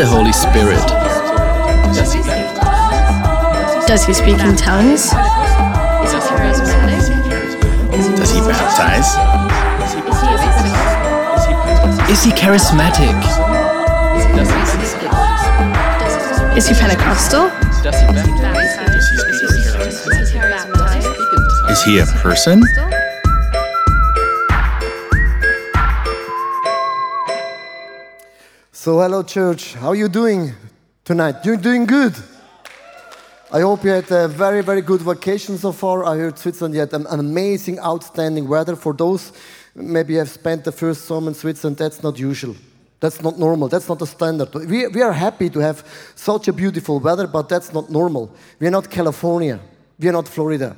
the Holy Spirit? Does he speak in tongues? Does he baptize? Is he charismatic? Is he Pentecostal? Is he a person? So, hello, church. How are you doing tonight? You're doing good. I hope you had a very, very good vacation so far. I heard Switzerland had an amazing, outstanding weather. For those maybe have spent the first summer in Switzerland, that's not usual. That's not normal. That's not the standard. We, we are happy to have such a beautiful weather, but that's not normal. We are not California. We are not Florida.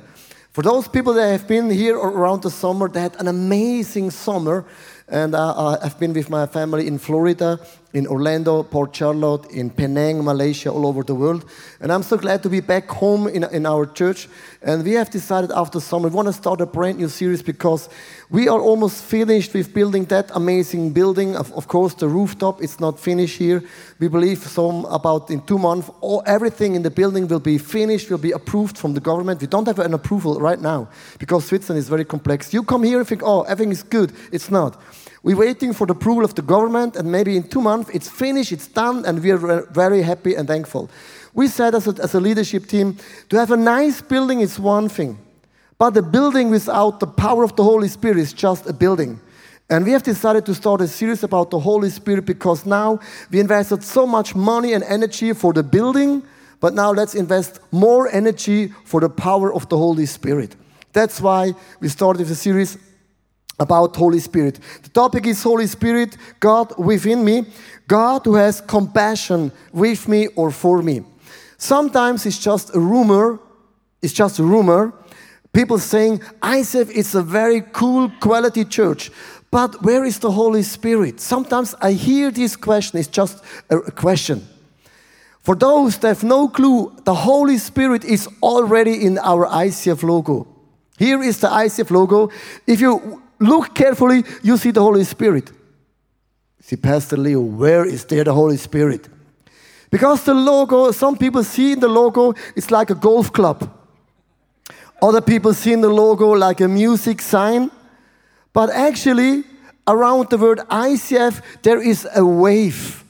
For those people that have been here around the summer, they had an amazing summer. And uh, I've been with my family in Florida, in Orlando, Port Charlotte, in Penang, Malaysia, all over the world. And I'm so glad to be back home in, in our church. And we have decided after summer, we want to start a brand new series because we are almost finished with building that amazing building. Of, of course, the rooftop, it's not finished here. We believe some about in two months, all, everything in the building will be finished, will be approved from the government. We don't have an approval right now because Switzerland is very complex. You come here and think, oh, everything is good. It's not. We're waiting for the approval of the government, and maybe in two months it's finished, it's done, and we're very happy and thankful. We said as a, as a leadership team to have a nice building is one thing, but a building without the power of the Holy Spirit is just a building. And we have decided to start a series about the Holy Spirit because now we invested so much money and energy for the building, but now let's invest more energy for the power of the Holy Spirit. That's why we started the series about Holy Spirit. The topic is Holy Spirit, God within me, God who has compassion with me or for me. Sometimes it's just a rumor, it's just a rumor. People saying, ICF is a very cool quality church. But where is the Holy Spirit? Sometimes I hear this question, it's just a question. For those that have no clue, the Holy Spirit is already in our ICF logo. Here is the ICF logo. If you look carefully, you see the Holy Spirit. See, Pastor Leo, where is there the Holy Spirit? Because the logo, some people see in the logo, it's like a golf club. Other people see in the logo like a music sign. But actually, around the word ICF, there is a wave.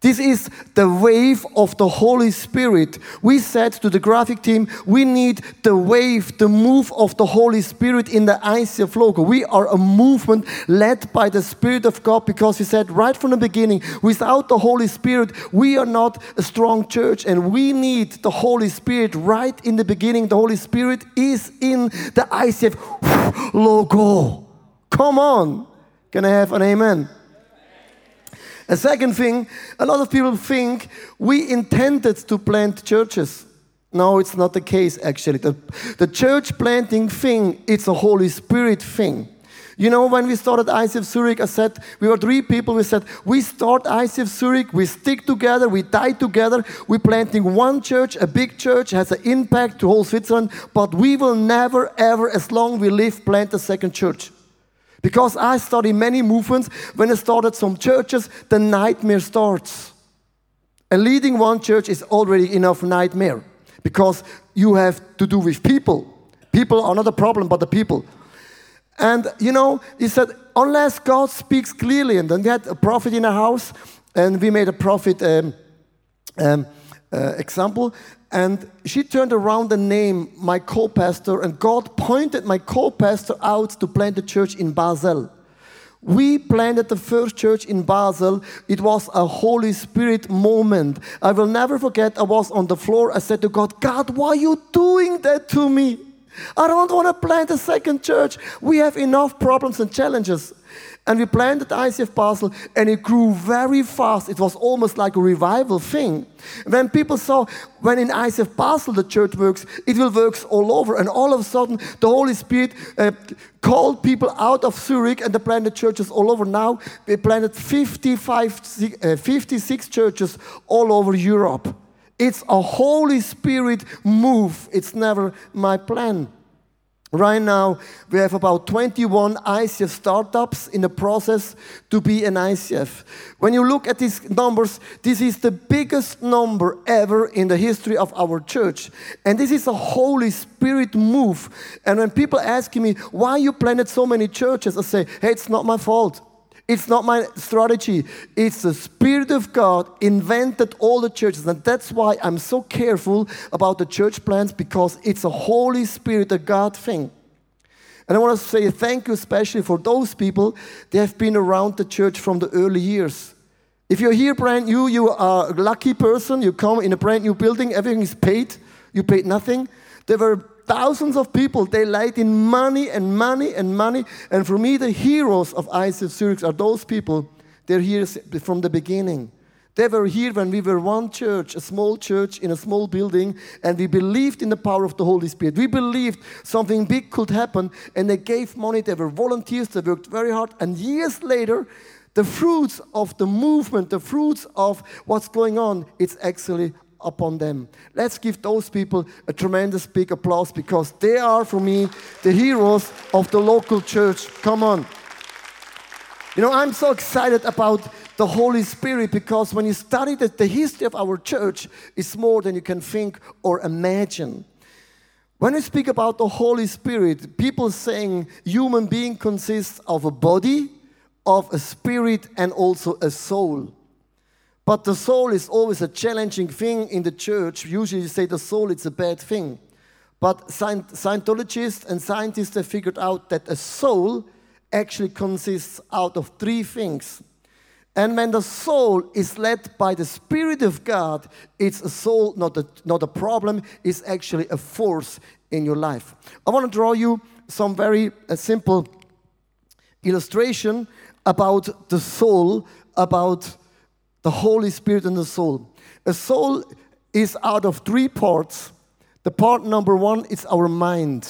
This is the wave of the Holy Spirit. We said to the graphic team, we need the wave, the move of the Holy Spirit in the ICF logo. We are a movement led by the Spirit of God because we said right from the beginning, without the Holy Spirit, we are not a strong church and we need the Holy Spirit right in the beginning. The Holy Spirit is in the ICF logo. Come on. Can I have an amen? A second thing, a lot of people think we intended to plant churches. No, it's not the case actually. The, the church planting thing, it's a Holy Spirit thing. You know, when we started ICF Zurich, I said, we were three people, we said, we start ICF Zurich, we stick together, we die together, we're planting one church, a big church, has an impact to whole Switzerland, but we will never, ever, as long we live, plant a second church. Because I study many movements, when I started some churches, the nightmare starts. And leading one church is already enough nightmare because you have to do with people. People are not a problem, but the people. And you know, he said, unless God speaks clearly, and then we had a prophet in a house, and we made a prophet um, um, uh, example, and she turned around and named my co pastor, and God pointed my co pastor out to plant a church in Basel. We planted the first church in Basel. It was a Holy Spirit moment. I will never forget, I was on the floor. I said to God, God, why are you doing that to me? I don't want to plant a second church. We have enough problems and challenges. And we planted ICF Basel and it grew very fast. It was almost like a revival thing. When people saw when in ICF Basel the church works, it will work all over. And all of a sudden, the Holy Spirit uh, called people out of Zurich and they planted churches all over. Now, we planted 55, uh, 56 churches all over Europe. It's a Holy Spirit move. It's never my plan. Right now, we have about 21 ICF startups in the process to be an ICF. When you look at these numbers, this is the biggest number ever in the history of our church. And this is a Holy Spirit move. And when people ask me, why you planted so many churches, I say, hey, it's not my fault. It's not my strategy. It's the Spirit of God invented all the churches. And that's why I'm so careful about the church plans because it's a Holy Spirit, a God thing. And I want to say thank you especially for those people that have been around the church from the early years. If you're here brand new, you are a lucky person. You come in a brand new building, everything is paid. You paid nothing. There were thousands of people. They laid in money and money and money. And for me, the heroes of ICF Zurich are those people. They're here from the beginning. They were here when we were one church, a small church in a small building, and we believed in the power of the Holy Spirit. We believed something big could happen, and they gave money. They were volunteers. They worked very hard. And years later, the fruits of the movement, the fruits of what's going on, it's actually upon them. Let's give those people a tremendous big applause because they are, for me, the heroes of the local church. Come on. You know, I'm so excited about the Holy Spirit because when you study the, the history of our church, it's more than you can think or imagine. When we speak about the Holy Spirit, people saying human being consists of a body, of a spirit, and also a soul. But the soul is always a challenging thing in the church. Usually you say the soul is a bad thing. But Scientologists and scientists have figured out that a soul actually consists out of three things. And when the soul is led by the Spirit of God, it's a soul, not a, not a problem, it's actually a force in your life. I want to draw you some very uh, simple illustration about the soul, about the Holy Spirit and the soul. A soul is out of three parts. The part number one is our mind.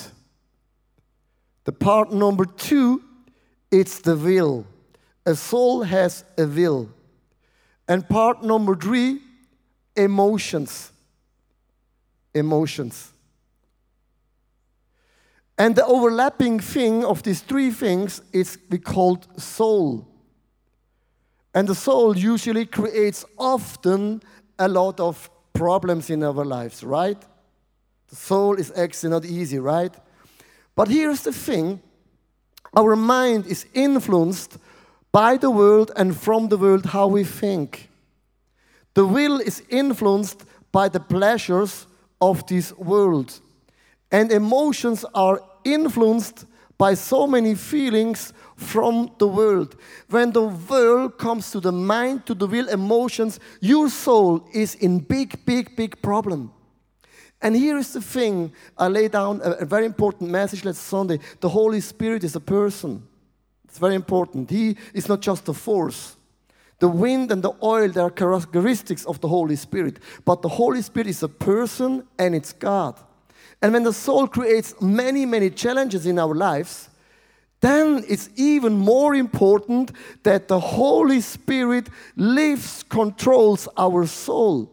The part number two, it's the will. A soul has a will. And part number three, emotions. Emotions. And the overlapping thing of these three things is we called soul. And the soul usually creates often a lot of problems in our lives, right? The soul is actually not easy, right? But here's the thing our mind is influenced by the world and from the world how we think. The will is influenced by the pleasures of this world. And emotions are influenced by so many feelings from the world. When the world comes to the mind, to the will, emotions, your soul is in big, big, big problem. And here is the thing I lay down a, a very important message last Sunday. The Holy Spirit is a person. It's very important. He is not just a force. The wind and the oil, they are characteristics of the Holy Spirit. But the Holy Spirit is a person and it's God. And when the soul creates many, many challenges in our lives, then it's even more important that the Holy Spirit lives, controls our soul.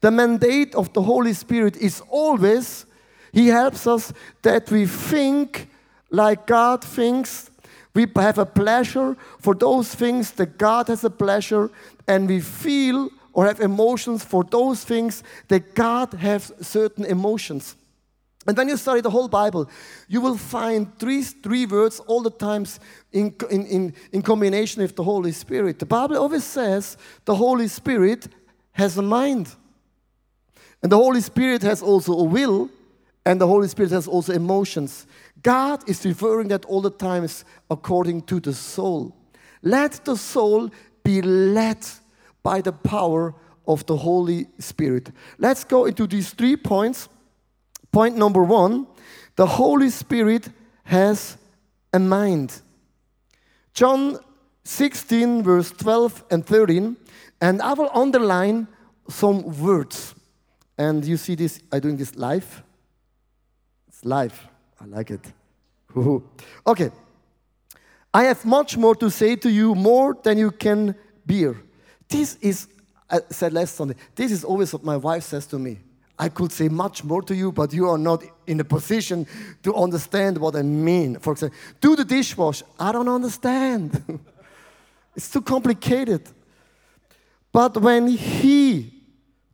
The mandate of the Holy Spirit is always, He helps us that we think like God thinks. We have a pleasure for those things that God has a pleasure, and we feel or have emotions for those things that God has certain emotions. And when you study the whole Bible, you will find three, three words all the times in, in, in, in combination with the Holy Spirit. The Bible always says the Holy Spirit has a mind. And the Holy Spirit has also a will, and the Holy Spirit has also emotions. God is referring that all the times according to the soul. Let the soul be led by the power of the Holy Spirit. Let's go into these three points. Point number one the Holy Spirit has a mind. John 16, verse 12 and 13, and I will underline some words. And you see this, I'm doing this live. It's live. I like it. okay. I have much more to say to you, more than you can bear. This is, I said last Sunday, this is always what my wife says to me. I could say much more to you, but you are not in a position to understand what I mean. For example, do the dishwash. I don't understand. it's too complicated. But when he,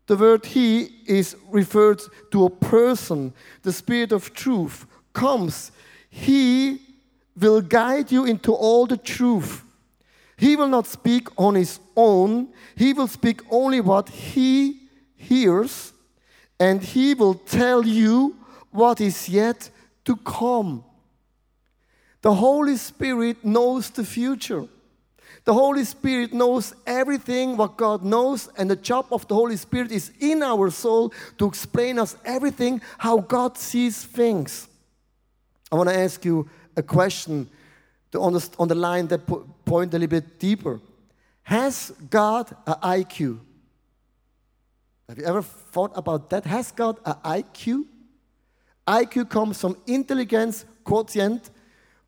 the word he is referred to a person, the spirit of truth comes, he will guide you into all the truth. He will not speak on his own, he will speak only what he hears, and he will tell you what is yet to come. The Holy Spirit knows the future. The Holy Spirit knows everything what God knows, and the job of the Holy Spirit is in our soul to explain us everything how God sees things. I want to ask you a question to underline that point a little bit deeper. Has God an IQ? Have you ever thought about that? Has God an IQ? IQ comes from intelligence quotient.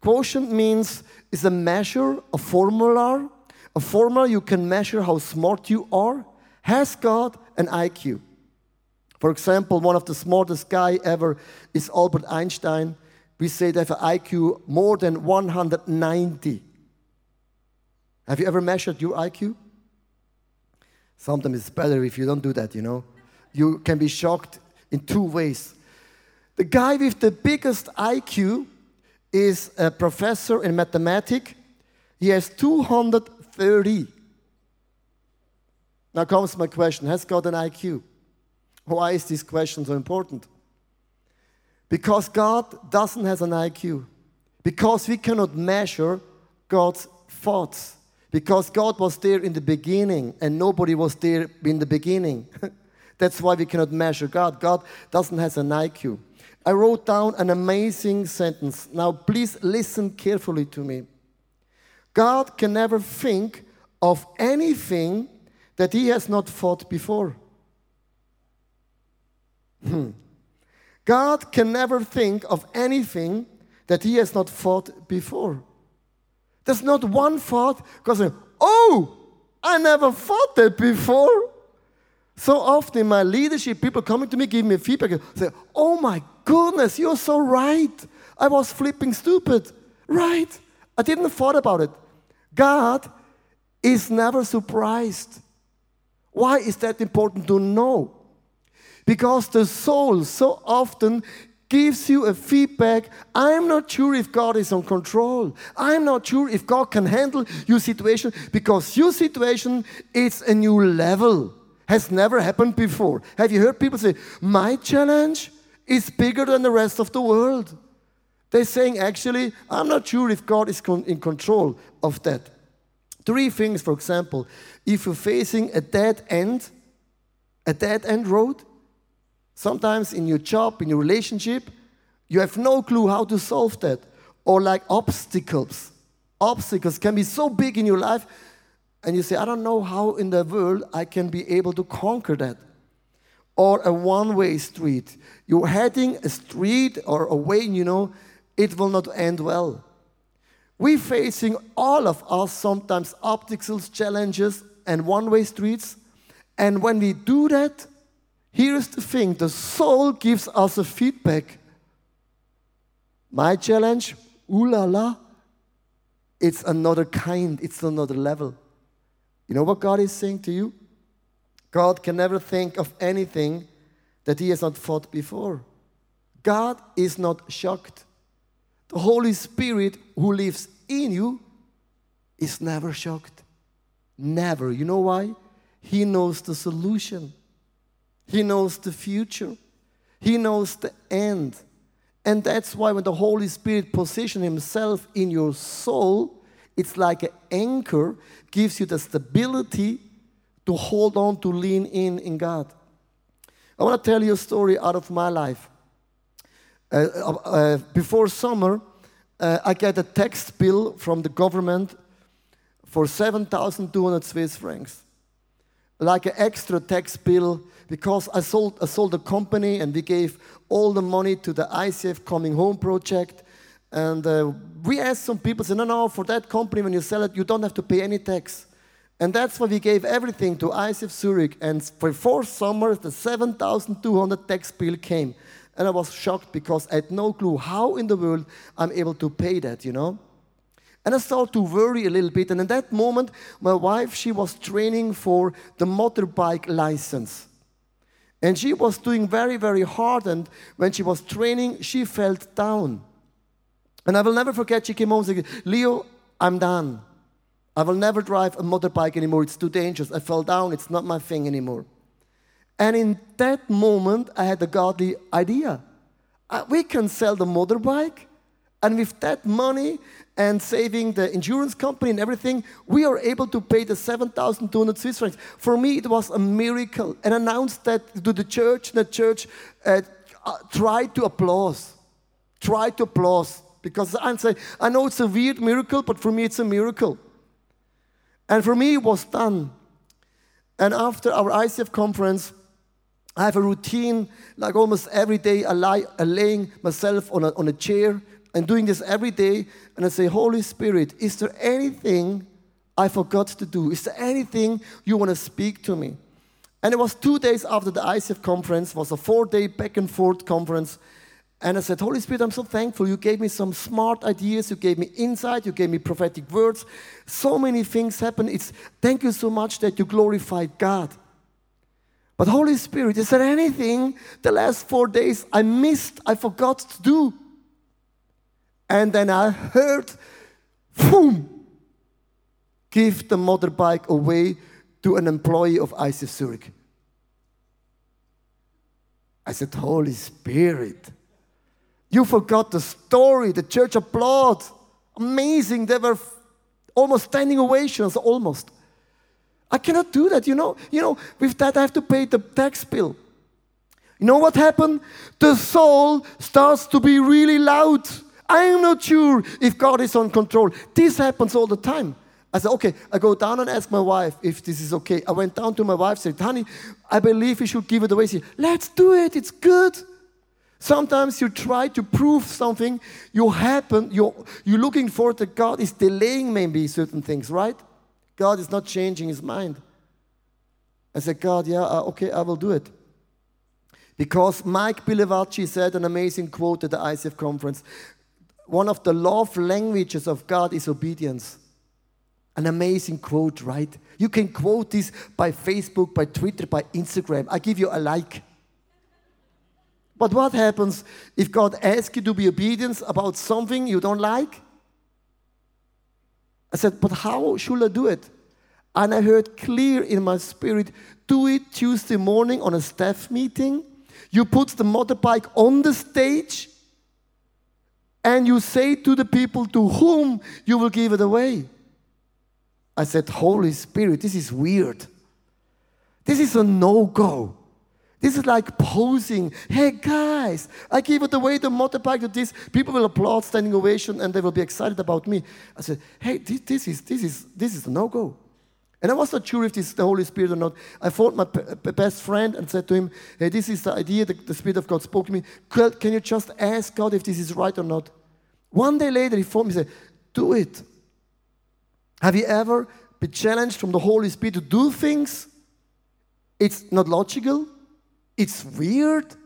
Quotient means is a measure, a formula, a formula you can measure how smart you are. Has God an IQ? For example, one of the smartest guy ever is Albert Einstein. We say they have an IQ more than 190. Have you ever measured your IQ? Sometimes it's better if you don't do that, you know. You can be shocked in two ways. The guy with the biggest IQ is a professor in mathematics. He has 230. Now comes my question Has God an IQ? Why is this question so important? Because God doesn't have an IQ. Because we cannot measure God's thoughts. Because God was there in the beginning and nobody was there in the beginning. That's why we cannot measure God. God doesn't have an IQ. I wrote down an amazing sentence. Now, please listen carefully to me. God can never think of anything that he has not thought before. Hmm. God can never think of anything that he has not thought before. There's not one thought because, oh, I never thought that before. So often in my leadership, people coming to me, giving me feedback, say, oh my goodness, you're so right. I was flipping stupid. Right. I didn't thought about it. God is never surprised. Why is that important to know? Because the soul so often gives you a feedback. I'm not sure if God is on control. I'm not sure if God can handle your situation because your situation is a new level. Has never happened before. Have you heard people say, My challenge is bigger than the rest of the world? They're saying, actually, I'm not sure if God is in control of that. Three things, for example, if you're facing a dead end, a dead end road, Sometimes in your job, in your relationship, you have no clue how to solve that. Or like obstacles. Obstacles can be so big in your life, and you say, I don't know how in the world I can be able to conquer that. Or a one way street. You're heading a street or a way, you know, it will not end well. We're facing, all of us, sometimes obstacles, challenges, and one way streets. And when we do that, Here's the thing the soul gives us a feedback. My challenge, ooh la la, it's another kind, it's another level. You know what God is saying to you? God can never think of anything that He has not thought before. God is not shocked. The Holy Spirit who lives in you is never shocked. Never. You know why? He knows the solution. He knows the future. He knows the end. And that's why when the Holy Spirit positions himself in your soul, it's like an anchor, gives you the stability to hold on, to lean in in God. I want to tell you a story out of my life. Uh, uh, uh before summer, uh, I get a tax bill from the government for 7,200 Swiss francs. Like an extra tax bill because I sold, I sold the company and we gave all the money to the ICF Coming Home project. And uh, we asked some people, say, no, no, for that company, when you sell it, you don't have to pay any tax. And that's why we gave everything to ICF Zurich. And before summer, the 7,200 tax bill came. And I was shocked because I had no clue how in the world I'm able to pay that, you know? And I started to worry a little bit. And in that moment, my wife, she was training for the motorbike license. And she was doing very, very hard. And when she was training, she felt down. And I will never forget, she came home and said, Leo, I'm done. I will never drive a motorbike anymore. It's too dangerous. I fell down. It's not my thing anymore. And in that moment, I had a godly idea. Uh, we can sell the motorbike, and with that money and saving the insurance company and everything, we are able to pay the 7,200 Swiss francs. For me, it was a miracle. And announced that to the church, the church uh, uh, tried to applause. Tried to applause. Because I say, I know it's a weird miracle, but for me, it's a miracle. And for me, it was done. And after our ICF conference, I have a routine, like almost every day, I lie I laying myself on a, on a chair and doing this every day. And I say, Holy Spirit, is there anything I forgot to do? Is there anything you want to speak to me? And it was two days after the ICF conference, was a four-day back and forth conference. And I said, Holy Spirit, I'm so thankful. You gave me some smart ideas. You gave me insight. You gave me prophetic words. So many things happened. It's thank you so much that you glorified God. But Holy Spirit, is there anything the last four days I missed, I forgot to do? And then I heard, boom, give the motorbike away to an employee of ICF Zurich. I said, Holy Spirit, you forgot the story. The church applaud. Amazing. They were almost standing ovations, almost. I cannot do that, you know. You know, with that I have to pay the tax bill. You know what happened? The soul starts to be really loud. I am not sure if God is on control. This happens all the time. I said, okay, I go down and ask my wife if this is okay. I went down to my wife, said, honey, I believe we should give it away. She said, let's do it, it's good. Sometimes you try to prove something, you happen, you're, you're looking for that God is delaying maybe certain things, right? God is not changing his mind. I said, God, yeah, uh, okay, I will do it. Because Mike Pilavachi said an amazing quote at the ICF conference. One of the love languages of God is obedience. An amazing quote, right? You can quote this by Facebook, by Twitter, by Instagram. I give you a like. But what happens if God asks you to be obedient about something you don't like? I said, but how should I do it? And I heard clear in my spirit, do it Tuesday morning on a staff meeting. You put the motorbike on the stage and you say to the people to whom you will give it away. I said, Holy Spirit, this is weird. This is a no go. This is like posing. Hey guys, I give it away the motorbike to this. People will applaud, standing ovation, and they will be excited about me. I said, hey, this, this is this is this is a no-go. And I was not sure if this is the Holy Spirit or not. I phoned my best friend and said to him, hey, this is the idea, the, the Spirit of God spoke to me. Can you just ask God if this is right or not? One day later, he phoned me and said, do it. Have you ever been challenged from the Holy Spirit to do things? It's not logical, it's weird.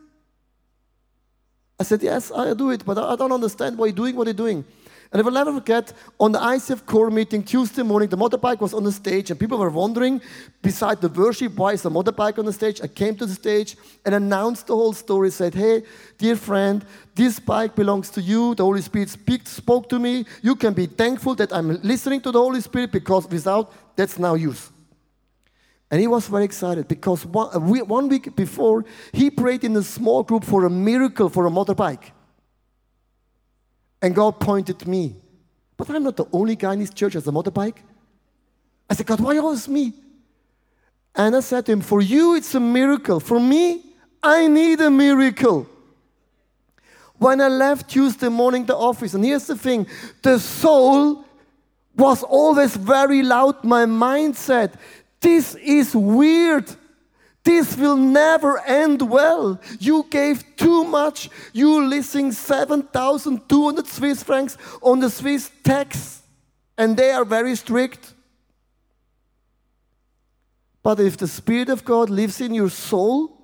I said, Yes, I do it, but I don't understand why you're doing what you're doing. And I will never forget, on the ICF core meeting Tuesday morning, the motorbike was on the stage, and people were wondering, beside the worship, why is the motorbike on the stage? I came to the stage and announced the whole story, said, Hey, dear friend, this bike belongs to you. The Holy Spirit speak, spoke to me. You can be thankful that I'm listening to the Holy Spirit because without, that's now yours. And he was very excited because one, one week before, he prayed in a small group for a miracle for a motorbike. And God pointed me. But I'm not the only guy in this church has a motorbike. I said, God, why always me? And I said to him, For you, it's a miracle. For me, I need a miracle. When I left Tuesday morning the office, and here's the thing the soul was always very loud. My mind said, this is weird. This will never end well. You gave too much. You listing 7,200 Swiss francs on the Swiss tax, and they are very strict. But if the Spirit of God lives in your soul,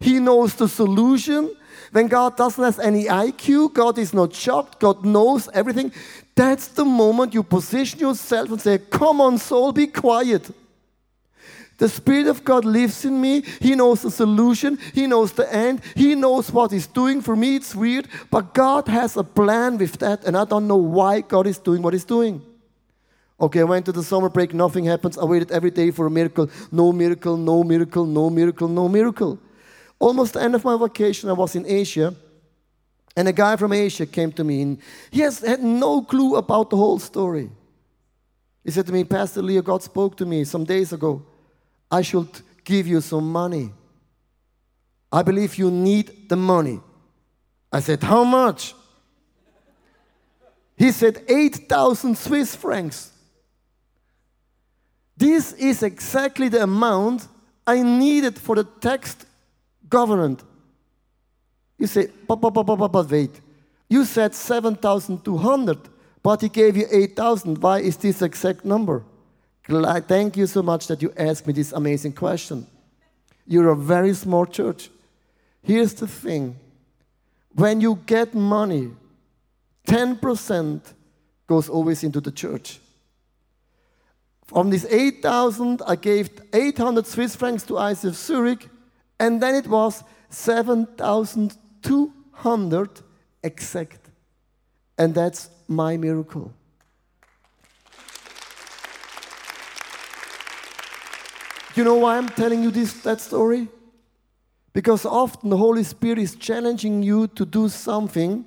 He knows the solution. When God doesn't have any IQ, God is not shocked, God knows everything. That's the moment you position yourself and say, Come on, soul, be quiet. The Spirit of God lives in me. He knows the solution. He knows the end. He knows what He's doing for me. It's weird, but God has a plan with that, and I don't know why God is doing what He's doing. Okay, I went to the summer break, nothing happens. I waited every day for a miracle. No miracle, no miracle, no miracle, no miracle. Almost the end of my vacation, I was in Asia, and a guy from Asia came to me, and he has had no clue about the whole story. He said to me, Pastor Leo, God spoke to me some days ago. I should give you some money. I believe you need the money. I said, How much? He said, 8,000 Swiss francs. This is exactly the amount I needed for the tax government. You say, but, but, but, but, but wait. You said 7,200, but he gave you 8,000. Why is this exact number? Thank you so much that you asked me this amazing question. You're a very small church. Here's the thing when you get money, 10% goes always into the church. From this 8,000, I gave 800 Swiss francs to ICF Zurich, and then it was 7,200 exact. And that's my miracle. You know why I'm telling you this that story? Because often the Holy Spirit is challenging you to do something,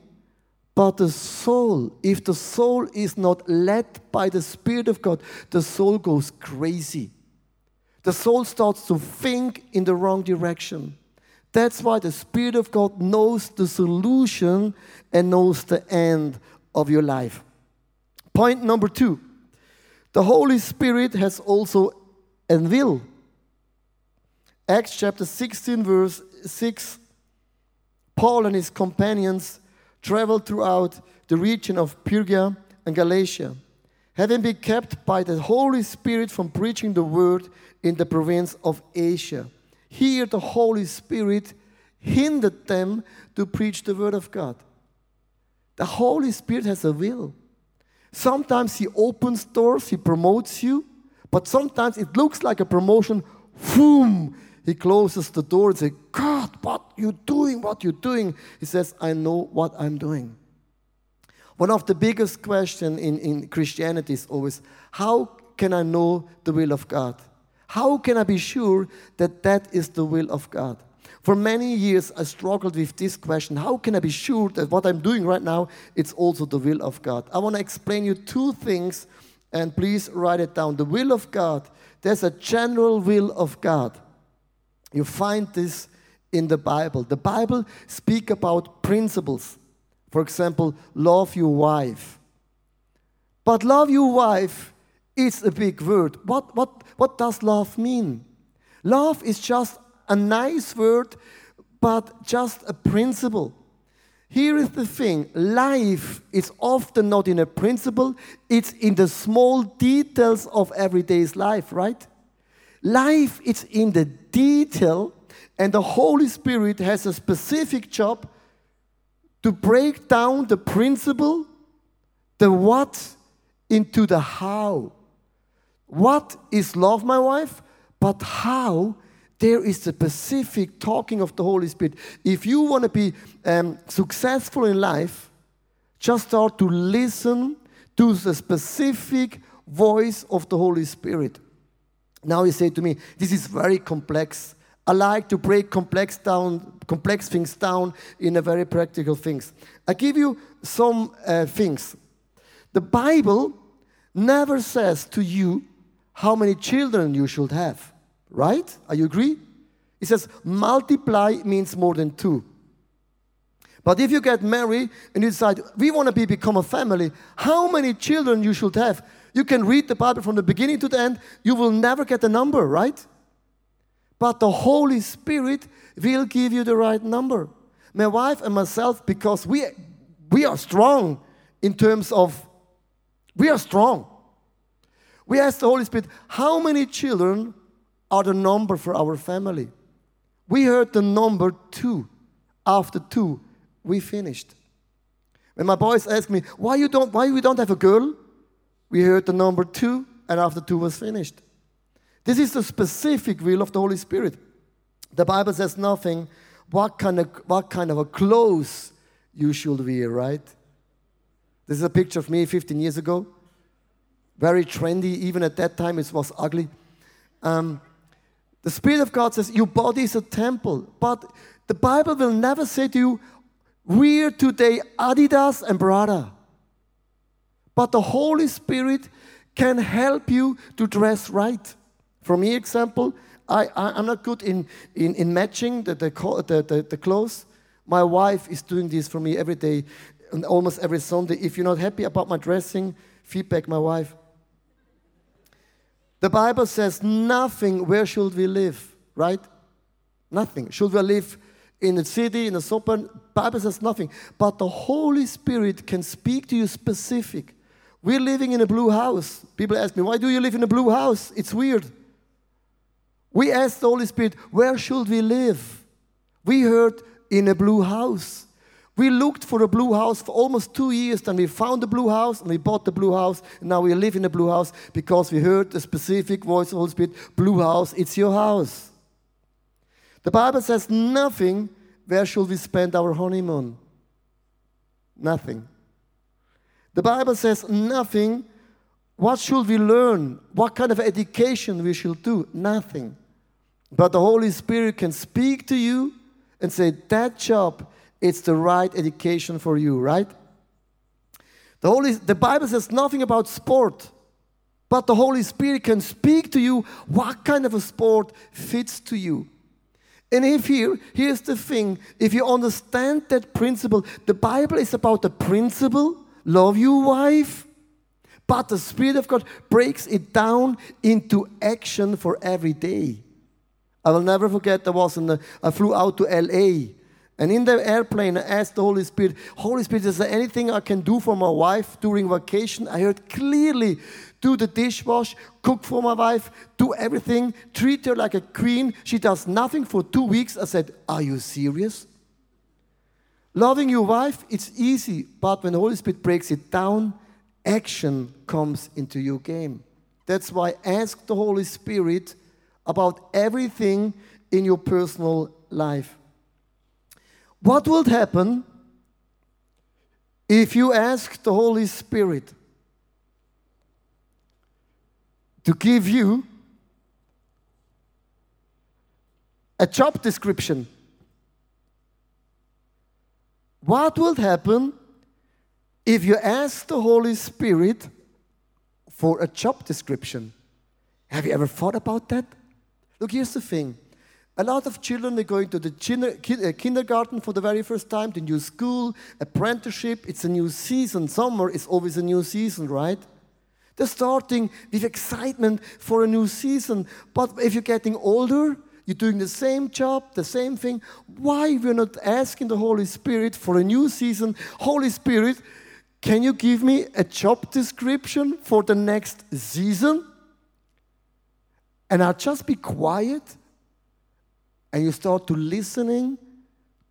but the soul, if the soul is not led by the Spirit of God, the soul goes crazy. The soul starts to think in the wrong direction. That's why the Spirit of God knows the solution and knows the end of your life. Point number two the Holy Spirit has also a will Acts chapter 16, verse 6 Paul and his companions traveled throughout the region of Phrygia and Galatia, having been kept by the Holy Spirit from preaching the word in the province of Asia. Here, the Holy Spirit hindered them to preach the word of God. The Holy Spirit has a will. Sometimes He opens doors, He promotes you, but sometimes it looks like a promotion, boom, he closes the door and says, God, what you doing? What you doing? He says, I know what I'm doing. One of the biggest questions in, in Christianity is always, how can I know the will of God? How can I be sure that that is the will of God? For many years, I struggled with this question. How can I be sure that what I'm doing right now, it's also the will of God? I want to explain you two things, and please write it down. The will of God, there's a general will of God. You find this in the Bible. The Bible speak about principles. For example, love your wife. But love your wife is a big word. What, what, what does love mean? Love is just a nice word, but just a principle. Here is the thing life is often not in a principle, it's in the small details of everyday's life, right? Life is in the detail, and the Holy Spirit has a specific job to break down the principle, the what, into the how. What is love my wife? But how? There is a specific talking of the Holy Spirit. If you want to be um, successful in life, just start to listen to the specific voice of the Holy Spirit. Now you say to me, this is very complex. I like to break complex down, complex things down in a very practical things. I give you some uh, things. The Bible never says to you how many children you should have, right? Are you agree? It says multiply means more than two. But if you get married and you decide we want to be become a family, how many children you should have? You can read the Bible from the beginning to the end, you will never get a number, right? But the Holy Spirit will give you the right number. My wife and myself, because we, we are strong in terms of, we are strong. We ask the Holy Spirit, how many children are the number for our family. We heard the number two. After two, we finished. When my boys asked me, why you don't, why we don't have a girl? We heard the number two, and after two was finished. This is the specific will of the Holy Spirit. The Bible says nothing what kind of, what kind of a clothes you should wear, right? This is a picture of me 15 years ago. Very trendy, even at that time it was ugly. Um, the Spirit of God says, Your body is a temple. But the Bible will never say to you, Wear today Adidas and Prada. But the Holy Spirit can help you to dress right. For me, example, I, I, am not good in, in, in matching the, the, the, the, the clothes. My wife is doing this for me every day, and almost every Sunday. If you're not happy about my dressing, feedback my wife. The Bible says nothing, where should we live, right? Nothing. Should we live in a city, in a suburb? Bible says nothing. But the Holy Spirit can speak to you specific. We're living in a blue house. People ask me, why do you live in a blue house? It's weird. We asked the Holy Spirit, where should we live? We heard in a blue house. We looked for a blue house for almost two years, then we found the blue house and we bought the blue house, and now we live in the blue house because we heard the specific voice of the Holy Spirit Blue house, it's your house. The Bible says nothing, where should we spend our honeymoon? Nothing. The Bible says nothing, what should we learn? What kind of education we should do? Nothing. But the Holy Spirit can speak to you and say, that job, it's the right education for you, right? The, Holy, the Bible says nothing about sport, but the Holy Spirit can speak to you what kind of a sport fits to you. And if here, here's the thing if you understand that principle, the Bible is about the principle love you, wife, but the Spirit of God breaks it down into action for every day. I will never forget, I was in the, uh, I flew out to LA. And in the airplane, I asked the Holy Spirit, Holy Spirit, is there anything I can do for my wife during vacation? I heard clearly do the dishwash, cook for my wife, do everything, treat her like a queen. She does nothing for two weeks. I said, Are you serious? Loving your wife, it's easy, but when the Holy Spirit breaks it down, action comes into your game. That's why ask the Holy Spirit about everything in your personal life. What would happen if you ask the Holy Spirit to give you a job description? What would happen if you ask the Holy Spirit for a job description? Have you ever thought about that? Look, here's the thing. A lot of children are going to the uh, kindergarten for the very first time, the new school, apprenticeship. It's a new season. Summer is always a new season, right? They're starting with excitement for a new season. But if you're getting older, you're doing the same job, the same thing. Why we're not asking the Holy Spirit for a new season? Holy Spirit, can you give me a job description for the next season? And I'll just be quiet and you start to listening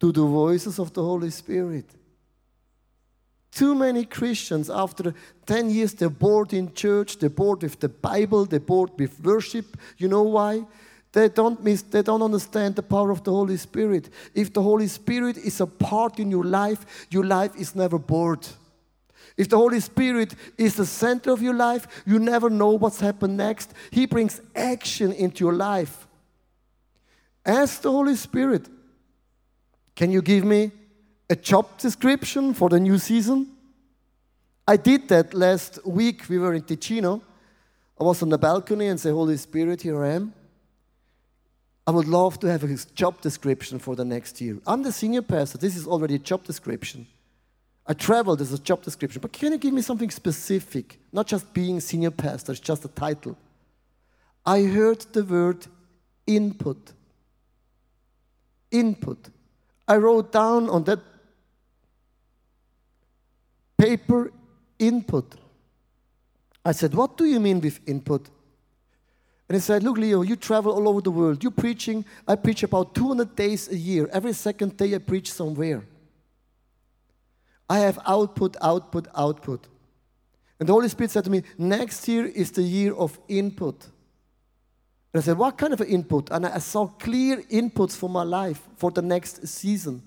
to the voices of the Holy Spirit. Too many Christians, after 10 years, they're bored in church, they're bored with the Bible, they're bored with worship. You know why? They don't, miss, they don't understand the power of the Holy Spirit. If the Holy Spirit is a part in your life, your life is never bored. If the Holy Spirit is the center of your life, you never know what's happened next. He brings action into your life. Ask the Holy Spirit, can you give me a job description for the new season? I did that last week. We were in Ticino. I was on the balcony and said, Holy Spirit, here I am. I would love to have a job description for the next year. I'm the senior pastor. This is already a job description. I traveled as a job description, but can you give me something specific? Not just being senior pastor, it's just a title. I heard the word input. Input. I wrote down on that paper input. I said, What do you mean with input? And he said, Look, Leo, you travel all over the world. You're preaching. I preach about 200 days a year. Every second day I preach somewhere. I have output, output, output. And the Holy Spirit said to me, Next year is the year of input. And I said, What kind of input? And I saw clear inputs for my life for the next season.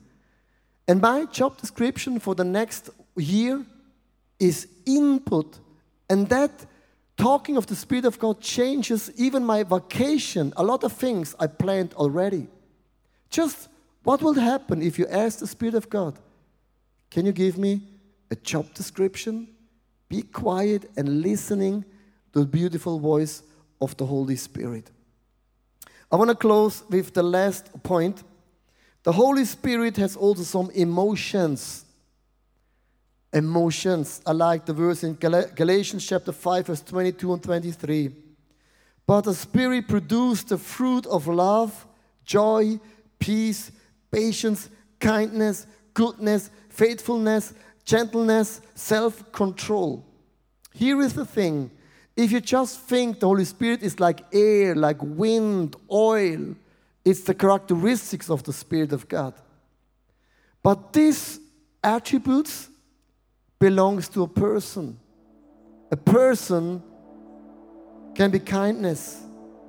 And my job description for the next year is input. And that talking of the Spirit of God changes even my vacation, a lot of things I planned already. Just what will happen if you ask the Spirit of God, Can you give me a job description? Be quiet and listening to the beautiful voice of the Holy Spirit. I want to close with the last point. The Holy Spirit has also some emotions. Emotions. I like the verse in Galatians chapter 5, verse 22 and 23. But the Spirit produced the fruit of love, joy, peace, patience, kindness, goodness, faithfulness, gentleness, self control. Here is the thing if you just think the Holy Spirit is like air, like wind, oil, it's the characteristics of the Spirit of God. But these attributes belongs to a person. A person can be kindness.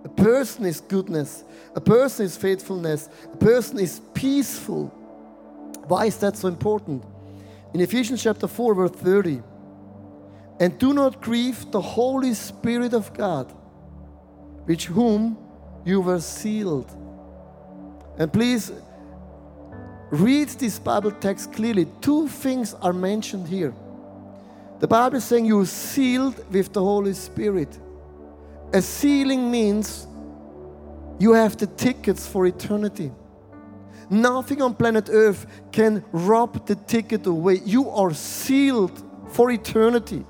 A person is goodness. A person is faithfulness. A person is peaceful. Why is that so important? In Ephesians chapter 4, verse 30, and do not grieve the Holy Spirit of God, which whom you were sealed. And please read this Bible text clearly. Two things are mentioned here. The Bible is saying you're sealed with the Holy Spirit. A sealing means you have the tickets for eternity. Nothing on planet Earth can rob the ticket away. You are sealed for eternity.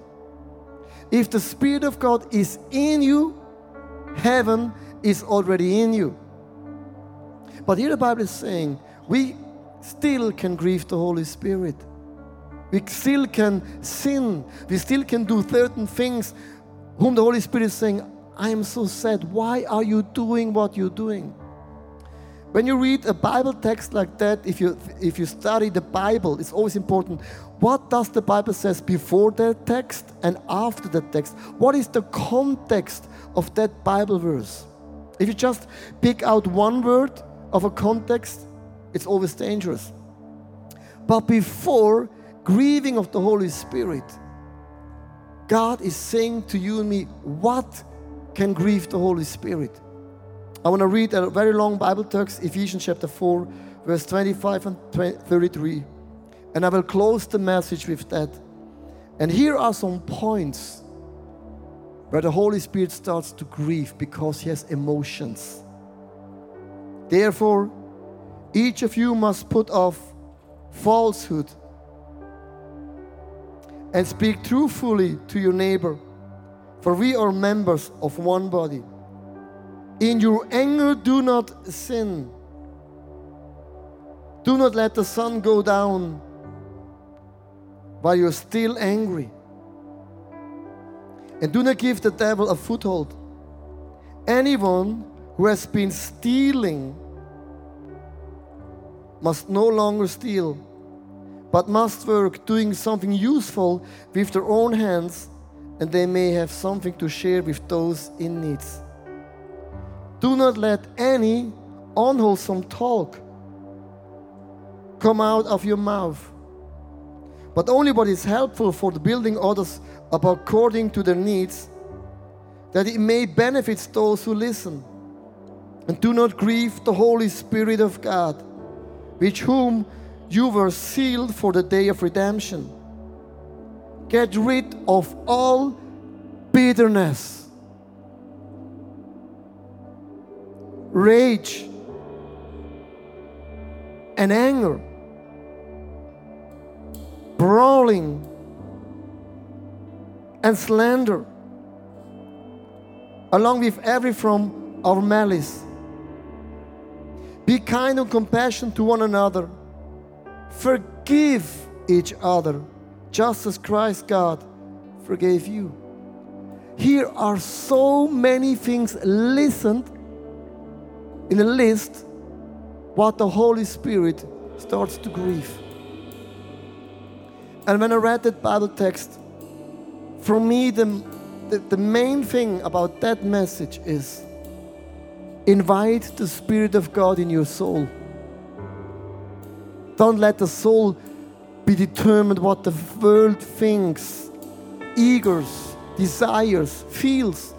If the Spirit of God is in you, heaven is already in you. But here the Bible is saying we still can grieve the Holy Spirit. We still can sin. We still can do certain things whom the Holy Spirit is saying, I am so sad. Why are you doing what you're doing? When you read a Bible text like that, if you if you study the Bible, it's always important. What does the Bible says before that text and after that text? What is the context of that Bible verse? If you just pick out one word of a context, it's always dangerous. But before grieving of the Holy Spirit, God is saying to you and me, what can grieve the Holy Spirit? I want to read a very long Bible text, Ephesians chapter 4, verse 25 and 33. And I will close the message with that. And here are some points where the Holy Spirit starts to grieve because he has emotions. Therefore, each of you must put off falsehood and speak truthfully to your neighbor, for we are members of one body. In your anger, do not sin. Do not let the sun go down while you're still angry. And do not give the devil a foothold. Anyone who has been stealing must no longer steal, but must work doing something useful with their own hands, and they may have something to share with those in need. Do not let any unwholesome talk come out of your mouth, but only what is helpful for the building others up according to their needs, that it may benefit those who listen. And do not grieve the Holy Spirit of God, which whom you were sealed for the day of redemption. Get rid of all bitterness rage, and anger, brawling, and slander, along with every form of malice. Be kind and compassionate to one another. Forgive each other, just as Christ God forgave you. Here are so many things listened in a list what the Holy Spirit starts to grieve. And when I read that Bible text, for me, the, the, the main thing about that message is invite the Spirit of God in your soul. Don't let the soul be determined what the world thinks, eagers, desires, feels.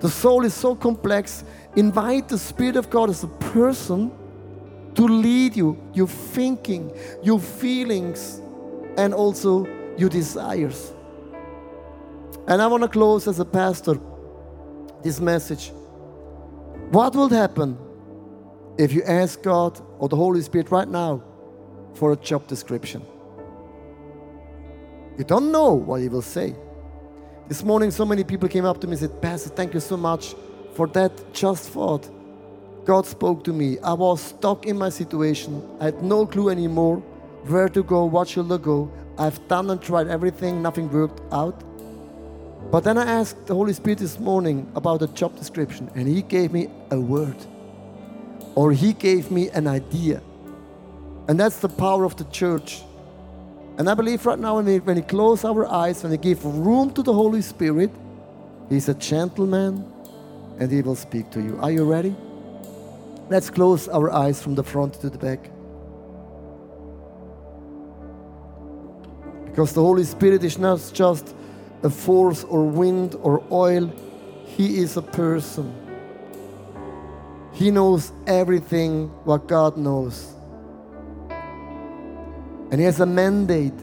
The soul is so complex. Invite the Spirit of God as a person to lead you, your thinking, your feelings, and also your desires. And I want to close as a pastor this message. What will happen if you ask God or the Holy Spirit right now for a job description? You don't know what He will say. This morning, so many people came up to me and said, Pastor, thank you so much for that just thought. God spoke to me. I was stuck in my situation. I had no clue anymore where to go, what should I go. I've done and tried everything, nothing worked out. But then I asked the Holy Spirit this morning about a job description, and He gave me a word, or He gave me an idea. And that's the power of the church. And I believe right now, when we, when we close our eyes, when we give room to the Holy Spirit, He's a gentleman and He will speak to you. Are you ready? Let's close our eyes from the front to the back. Because the Holy Spirit is not just a force or wind or oil, He is a person. He knows everything what God knows. And He has a mandate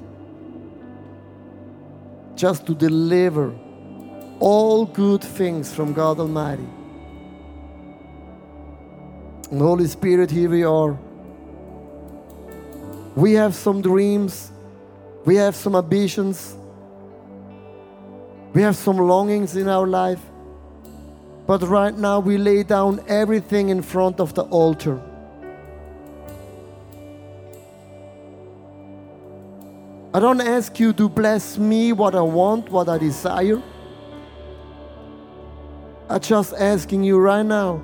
just to deliver all good things from God Almighty. And Holy Spirit, here we are. We have some dreams, we have some ambitions, we have some longings in our life. But right now, we lay down everything in front of the altar. I don't ask you to bless me what I want, what I desire. I'm just asking you right now.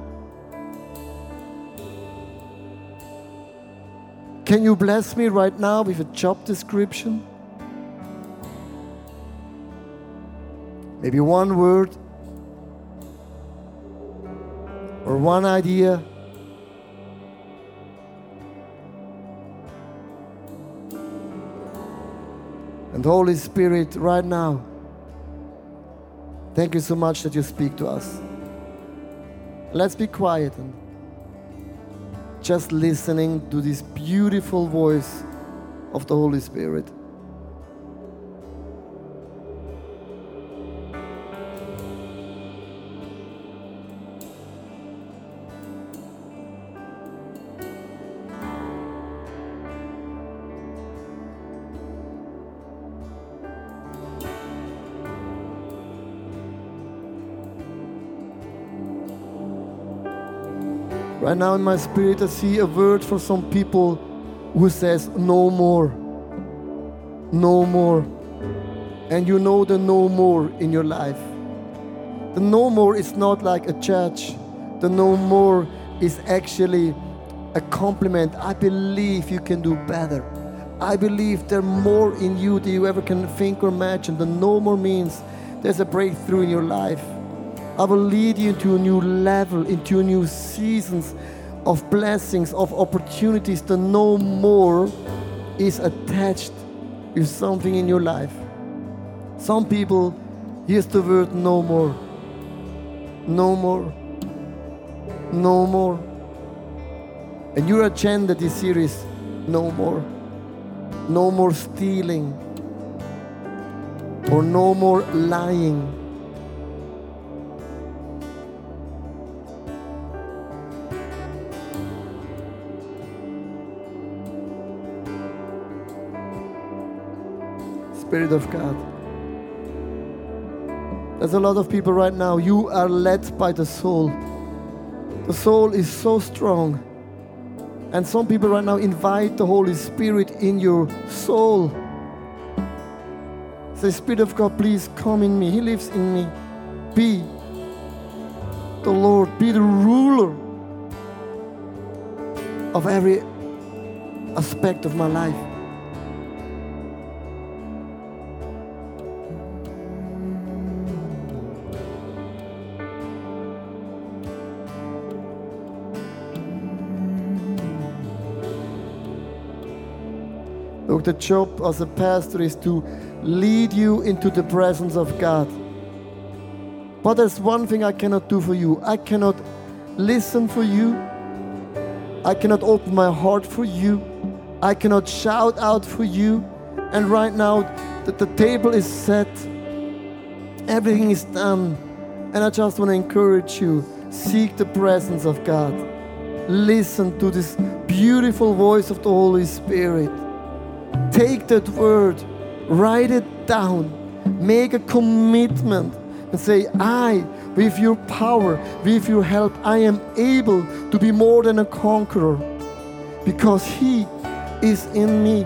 Can you bless me right now with a job description? Maybe one word or one idea. And Holy Spirit, right now, thank you so much that you speak to us. Let's be quiet and just listening to this beautiful voice of the Holy Spirit. Right now in my spirit, I see a word for some people who says, No more. No more. And you know the no more in your life. The no more is not like a judge, the no more is actually a compliment. I believe you can do better. I believe there's more in you than you ever can think or imagine. The no more means there's a breakthrough in your life. I will lead you into a new level, into new seasons of blessings, of opportunities. The no more is attached with something in your life. Some people, here's the word no more. No more. No more. And your agenda this year is no more. No more stealing. Or no more lying. Spirit of God. There's a lot of people right now, you are led by the soul. The soul is so strong. And some people right now invite the Holy Spirit in your soul. Say, Spirit of God, please come in me. He lives in me. be the Lord, be the ruler of every aspect of my life. The job as a pastor is to lead you into the presence of God. But there's one thing I cannot do for you I cannot listen for you, I cannot open my heart for you, I cannot shout out for you. And right now, that the table is set, everything is done. And I just want to encourage you seek the presence of God. Listen to this beautiful voice of the Holy Spirit. Take that word, write it down, make a commitment, and say, I, with your power, with your help, I am able to be more than a conqueror because He is in me.